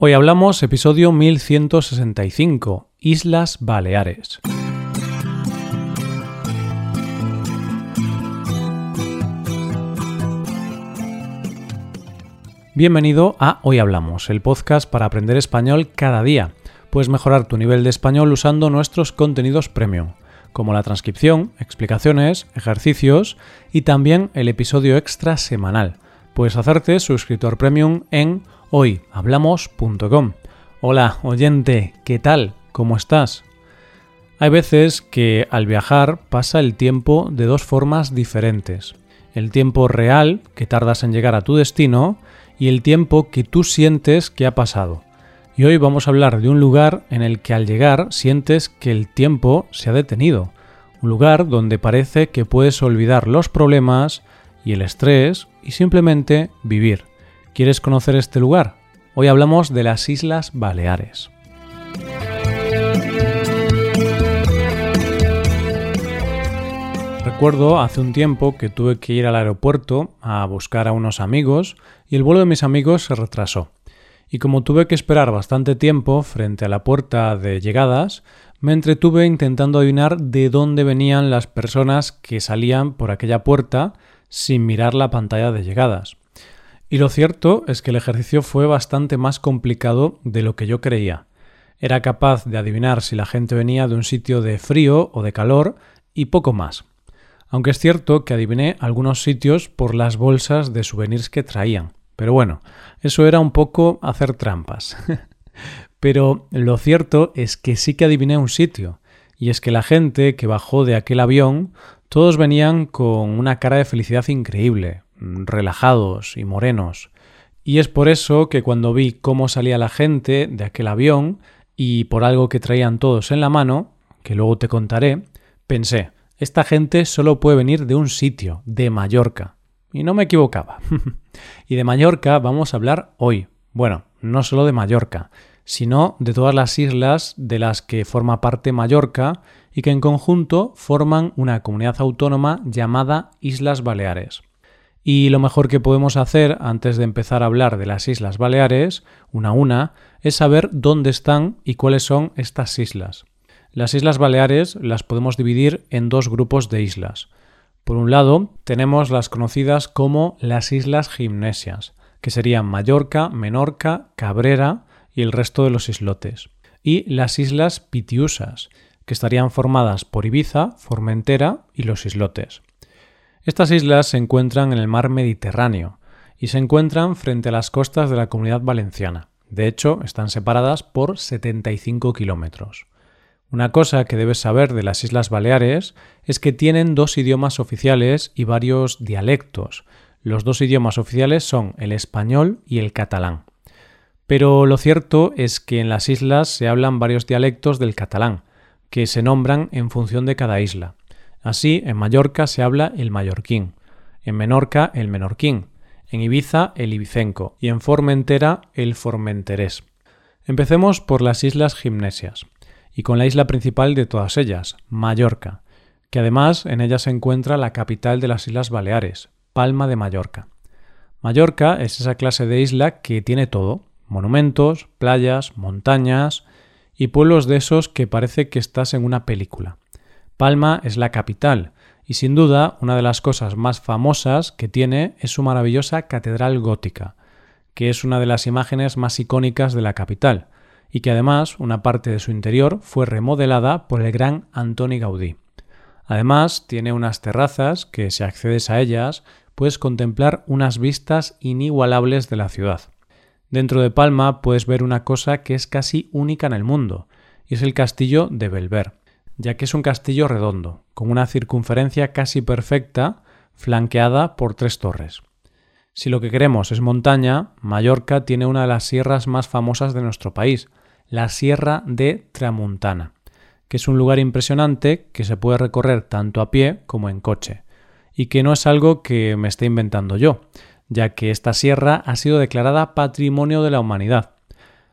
Hoy hablamos episodio 1165, Islas Baleares. Bienvenido a Hoy Hablamos, el podcast para aprender español cada día. Puedes mejorar tu nivel de español usando nuestros contenidos premium, como la transcripción, explicaciones, ejercicios y también el episodio extra semanal. Puedes hacerte suscriptor premium en hoyhablamos.com. Hola, oyente, ¿qué tal? ¿Cómo estás? Hay veces que al viajar pasa el tiempo de dos formas diferentes. El tiempo real que tardas en llegar a tu destino y el tiempo que tú sientes que ha pasado. Y hoy vamos a hablar de un lugar en el que al llegar sientes que el tiempo se ha detenido. Un lugar donde parece que puedes olvidar los problemas y el estrés y simplemente vivir. ¿Quieres conocer este lugar? Hoy hablamos de las Islas Baleares. Recuerdo hace un tiempo que tuve que ir al aeropuerto a buscar a unos amigos y el vuelo de mis amigos se retrasó. Y como tuve que esperar bastante tiempo frente a la puerta de llegadas, me entretuve intentando adivinar de dónde venían las personas que salían por aquella puerta sin mirar la pantalla de llegadas. Y lo cierto es que el ejercicio fue bastante más complicado de lo que yo creía. Era capaz de adivinar si la gente venía de un sitio de frío o de calor y poco más. Aunque es cierto que adiviné algunos sitios por las bolsas de souvenirs que traían. Pero bueno, eso era un poco hacer trampas. Pero lo cierto es que sí que adiviné un sitio, y es que la gente que bajó de aquel avión, todos venían con una cara de felicidad increíble, relajados y morenos. Y es por eso que cuando vi cómo salía la gente de aquel avión y por algo que traían todos en la mano, que luego te contaré, pensé, esta gente solo puede venir de un sitio, de Mallorca. Y no me equivocaba. y de Mallorca vamos a hablar hoy. Bueno, no solo de Mallorca, sino de todas las islas de las que forma parte Mallorca y que en conjunto forman una comunidad autónoma llamada Islas Baleares. Y lo mejor que podemos hacer antes de empezar a hablar de las Islas Baleares, una a una, es saber dónde están y cuáles son estas islas. Las Islas Baleares las podemos dividir en dos grupos de islas. Por un lado, tenemos las conocidas como las Islas Gimnesias, que serían Mallorca, Menorca, Cabrera y el resto de los islotes. Y las Islas Pitiusas, que estarían formadas por Ibiza, Formentera y los islotes. Estas islas se encuentran en el mar Mediterráneo y se encuentran frente a las costas de la comunidad valenciana. De hecho, están separadas por 75 kilómetros. Una cosa que debes saber de las Islas Baleares es que tienen dos idiomas oficiales y varios dialectos. Los dos idiomas oficiales son el español y el catalán. Pero lo cierto es que en las islas se hablan varios dialectos del catalán, que se nombran en función de cada isla. Así, en Mallorca se habla el mallorquín, en Menorca el menorquín, en Ibiza el ibicenco y en Formentera el formenterés. Empecemos por las islas gimnesias y con la isla principal de todas ellas, Mallorca, que además en ella se encuentra la capital de las Islas Baleares, Palma de Mallorca. Mallorca es esa clase de isla que tiene todo, monumentos, playas, montañas y pueblos de esos que parece que estás en una película. Palma es la capital, y sin duda una de las cosas más famosas que tiene es su maravillosa catedral gótica, que es una de las imágenes más icónicas de la capital, y que además una parte de su interior fue remodelada por el gran Antoni Gaudí. Además, tiene unas terrazas que, si accedes a ellas, puedes contemplar unas vistas inigualables de la ciudad. Dentro de Palma puedes ver una cosa que es casi única en el mundo, y es el castillo de Belver ya que es un castillo redondo, con una circunferencia casi perfecta, flanqueada por tres torres. Si lo que queremos es montaña, Mallorca tiene una de las sierras más famosas de nuestro país, la Sierra de Tramuntana, que es un lugar impresionante que se puede recorrer tanto a pie como en coche, y que no es algo que me esté inventando yo, ya que esta sierra ha sido declarada Patrimonio de la Humanidad.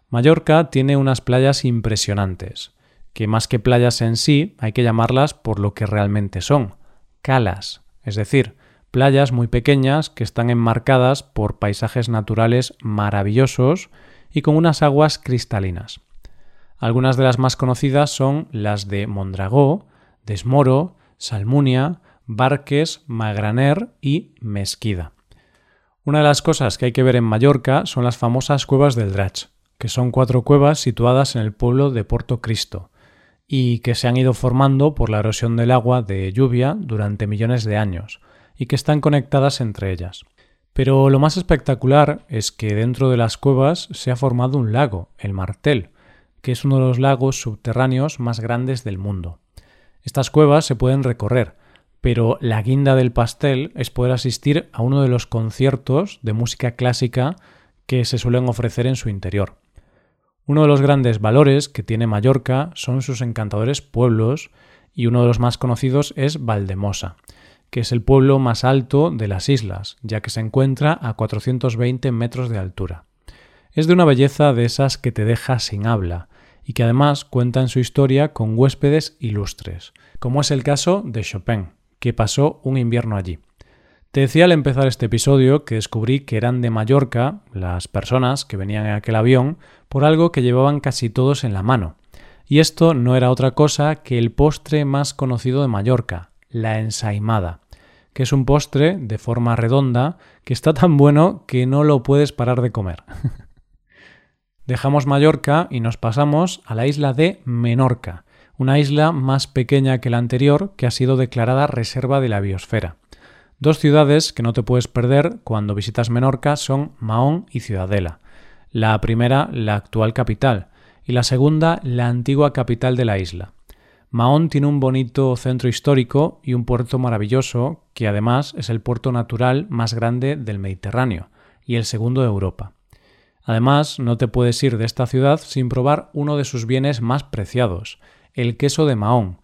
Mallorca tiene unas playas impresionantes, que más que playas en sí hay que llamarlas por lo que realmente son, calas, es decir, playas muy pequeñas que están enmarcadas por paisajes naturales maravillosos y con unas aguas cristalinas. Algunas de las más conocidas son las de Mondragó, Desmoro, Salmunia, Barques, Magraner y Mesquida. Una de las cosas que hay que ver en Mallorca son las famosas cuevas del Drach, que son cuatro cuevas situadas en el pueblo de Porto Cristo y que se han ido formando por la erosión del agua de lluvia durante millones de años y que están conectadas entre ellas. Pero lo más espectacular es que dentro de las cuevas se ha formado un lago, el Martel, que es uno de los lagos subterráneos más grandes del mundo. Estas cuevas se pueden recorrer, pero la guinda del pastel es poder asistir a uno de los conciertos de música clásica que se suelen ofrecer en su interior. Uno de los grandes valores que tiene Mallorca son sus encantadores pueblos y uno de los más conocidos es Valdemosa, que es el pueblo más alto de las islas, ya que se encuentra a 420 metros de altura. Es de una belleza de esas que te deja sin habla, y que además cuenta en su historia con huéspedes ilustres, como es el caso de Chopin, que pasó un invierno allí. Te decía al empezar este episodio que descubrí que eran de Mallorca las personas que venían en aquel avión por algo que llevaban casi todos en la mano. Y esto no era otra cosa que el postre más conocido de Mallorca, la ensaimada, que es un postre de forma redonda que está tan bueno que no lo puedes parar de comer. Dejamos Mallorca y nos pasamos a la isla de Menorca, una isla más pequeña que la anterior que ha sido declarada reserva de la biosfera. Dos ciudades que no te puedes perder cuando visitas Menorca son Mahón y Ciudadela. La primera, la actual capital, y la segunda, la antigua capital de la isla. Mahón tiene un bonito centro histórico y un puerto maravilloso, que además es el puerto natural más grande del Mediterráneo y el segundo de Europa. Además, no te puedes ir de esta ciudad sin probar uno de sus bienes más preciados, el queso de Mahón,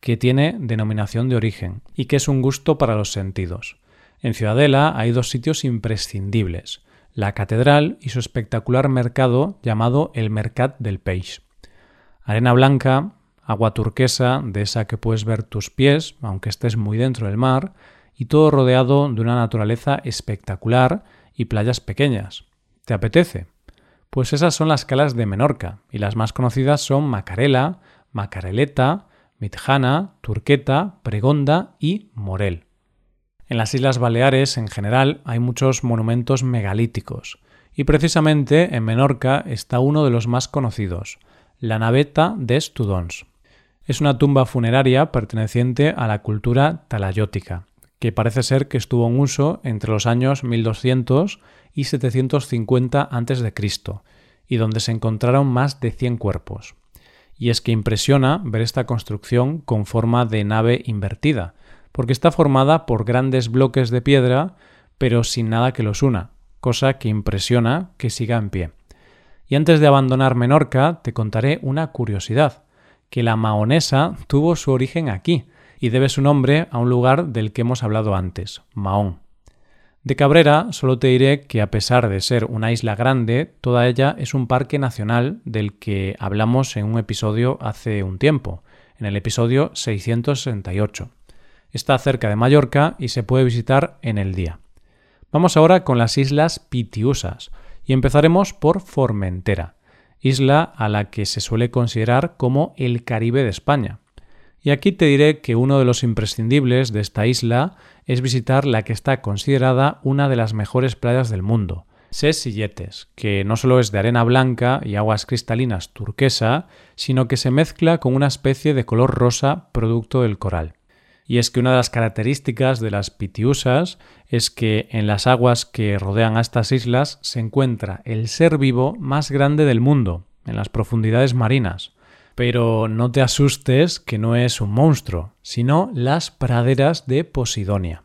que tiene denominación de origen y que es un gusto para los sentidos. En Ciudadela hay dos sitios imprescindibles, la catedral y su espectacular mercado llamado el Mercat del Peix. Arena blanca, agua turquesa, de esa que puedes ver tus pies, aunque estés muy dentro del mar, y todo rodeado de una naturaleza espectacular y playas pequeñas. ¿Te apetece? Pues esas son las calas de Menorca, y las más conocidas son Macarela, Macareleta, Mitjana, Turqueta, Pregonda y Morel. En las Islas Baleares, en general, hay muchos monumentos megalíticos, y precisamente en Menorca está uno de los más conocidos, la Naveta de Estudons. Es una tumba funeraria perteneciente a la cultura talayótica, que parece ser que estuvo en uso entre los años 1200 y 750 a.C., y donde se encontraron más de 100 cuerpos. Y es que impresiona ver esta construcción con forma de nave invertida, porque está formada por grandes bloques de piedra, pero sin nada que los una, cosa que impresiona que siga en pie. Y antes de abandonar Menorca, te contaré una curiosidad, que la maonesa tuvo su origen aquí, y debe su nombre a un lugar del que hemos hablado antes, Mahón. De Cabrera solo te diré que a pesar de ser una isla grande, toda ella es un parque nacional del que hablamos en un episodio hace un tiempo, en el episodio 668. Está cerca de Mallorca y se puede visitar en el día. Vamos ahora con las islas Pitiusas y empezaremos por Formentera, isla a la que se suele considerar como el Caribe de España. Y aquí te diré que uno de los imprescindibles de esta isla es visitar la que está considerada una de las mejores playas del mundo, Ses Silletes, que no solo es de arena blanca y aguas cristalinas turquesa, sino que se mezcla con una especie de color rosa producto del coral. Y es que una de las características de las pitiusas es que en las aguas que rodean a estas islas se encuentra el ser vivo más grande del mundo, en las profundidades marinas. Pero no te asustes que no es un monstruo, sino las praderas de Posidonia.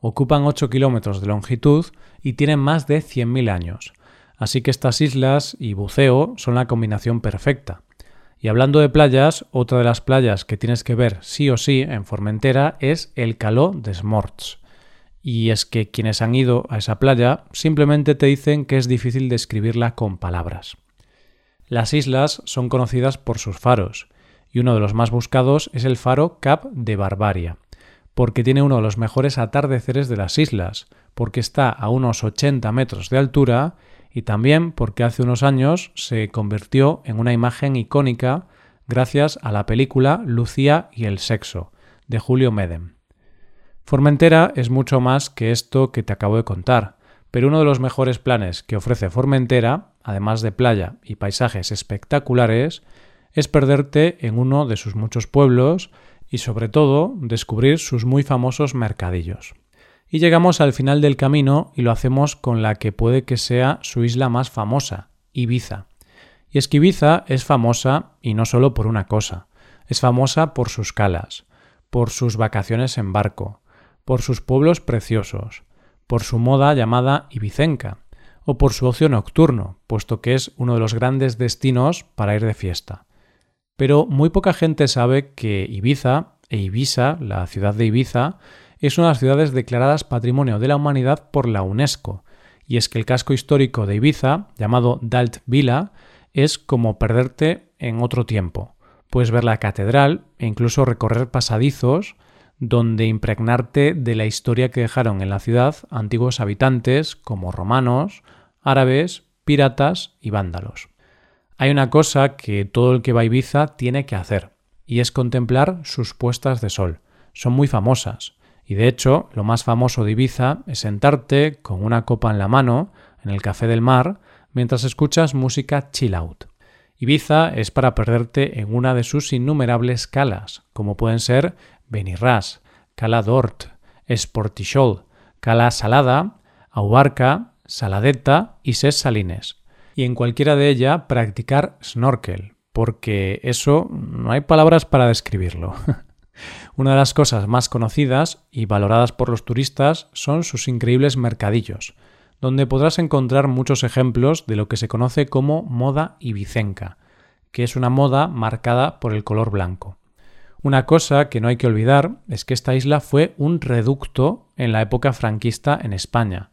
Ocupan 8 kilómetros de longitud y tienen más de 100.000 años. Así que estas islas y buceo son la combinación perfecta. Y hablando de playas, otra de las playas que tienes que ver sí o sí en Formentera es el Caló de Smorts. Y es que quienes han ido a esa playa simplemente te dicen que es difícil describirla con palabras. Las islas son conocidas por sus faros, y uno de los más buscados es el faro Cap de Barbaria, porque tiene uno de los mejores atardeceres de las islas, porque está a unos 80 metros de altura y también porque hace unos años se convirtió en una imagen icónica gracias a la película Lucía y el sexo, de Julio Medem. Formentera es mucho más que esto que te acabo de contar, pero uno de los mejores planes que ofrece Formentera, además de playa y paisajes espectaculares, es perderte en uno de sus muchos pueblos y sobre todo descubrir sus muy famosos mercadillos. Y llegamos al final del camino y lo hacemos con la que puede que sea su isla más famosa, Ibiza. Y es que Ibiza es famosa y no solo por una cosa, es famosa por sus calas, por sus vacaciones en barco, por sus pueblos preciosos, por su moda llamada ibicenca, o por su ocio nocturno, puesto que es uno de los grandes destinos para ir de fiesta. Pero muy poca gente sabe que Ibiza e Ibiza, la ciudad de Ibiza, es una de las ciudades declaradas Patrimonio de la Humanidad por la UNESCO, y es que el casco histórico de Ibiza, llamado Dalt Villa, es como perderte en otro tiempo. Puedes ver la catedral e incluso recorrer pasadizos donde impregnarte de la historia que dejaron en la ciudad antiguos habitantes como romanos, árabes, piratas y vándalos. Hay una cosa que todo el que va a Ibiza tiene que hacer, y es contemplar sus puestas de sol. Son muy famosas, y de hecho lo más famoso de Ibiza es sentarte con una copa en la mano en el café del mar mientras escuchas música chill out. Ibiza es para perderte en una de sus innumerables calas, como pueden ser Benirras, Cala d'Hort, Esportixol, Cala Salada, Aubarca, Saladeta y Ses Salines. Y en cualquiera de ellas practicar snorkel, porque eso no hay palabras para describirlo. Una de las cosas más conocidas y valoradas por los turistas son sus increíbles mercadillos, donde podrás encontrar muchos ejemplos de lo que se conoce como moda ibicenca, que es una moda marcada por el color blanco. Una cosa que no hay que olvidar es que esta isla fue un reducto en la época franquista en España,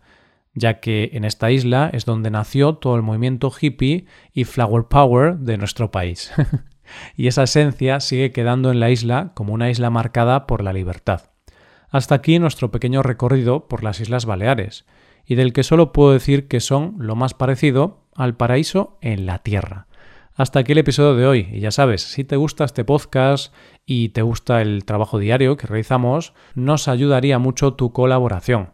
ya que en esta isla es donde nació todo el movimiento hippie y flower power de nuestro país. y esa esencia sigue quedando en la isla como una isla marcada por la libertad. Hasta aquí nuestro pequeño recorrido por las Islas Baleares, y del que solo puedo decir que son lo más parecido al paraíso en la Tierra. Hasta aquí el episodio de hoy. Y ya sabes, si te gusta este podcast y te gusta el trabajo diario que realizamos, nos ayudaría mucho tu colaboración.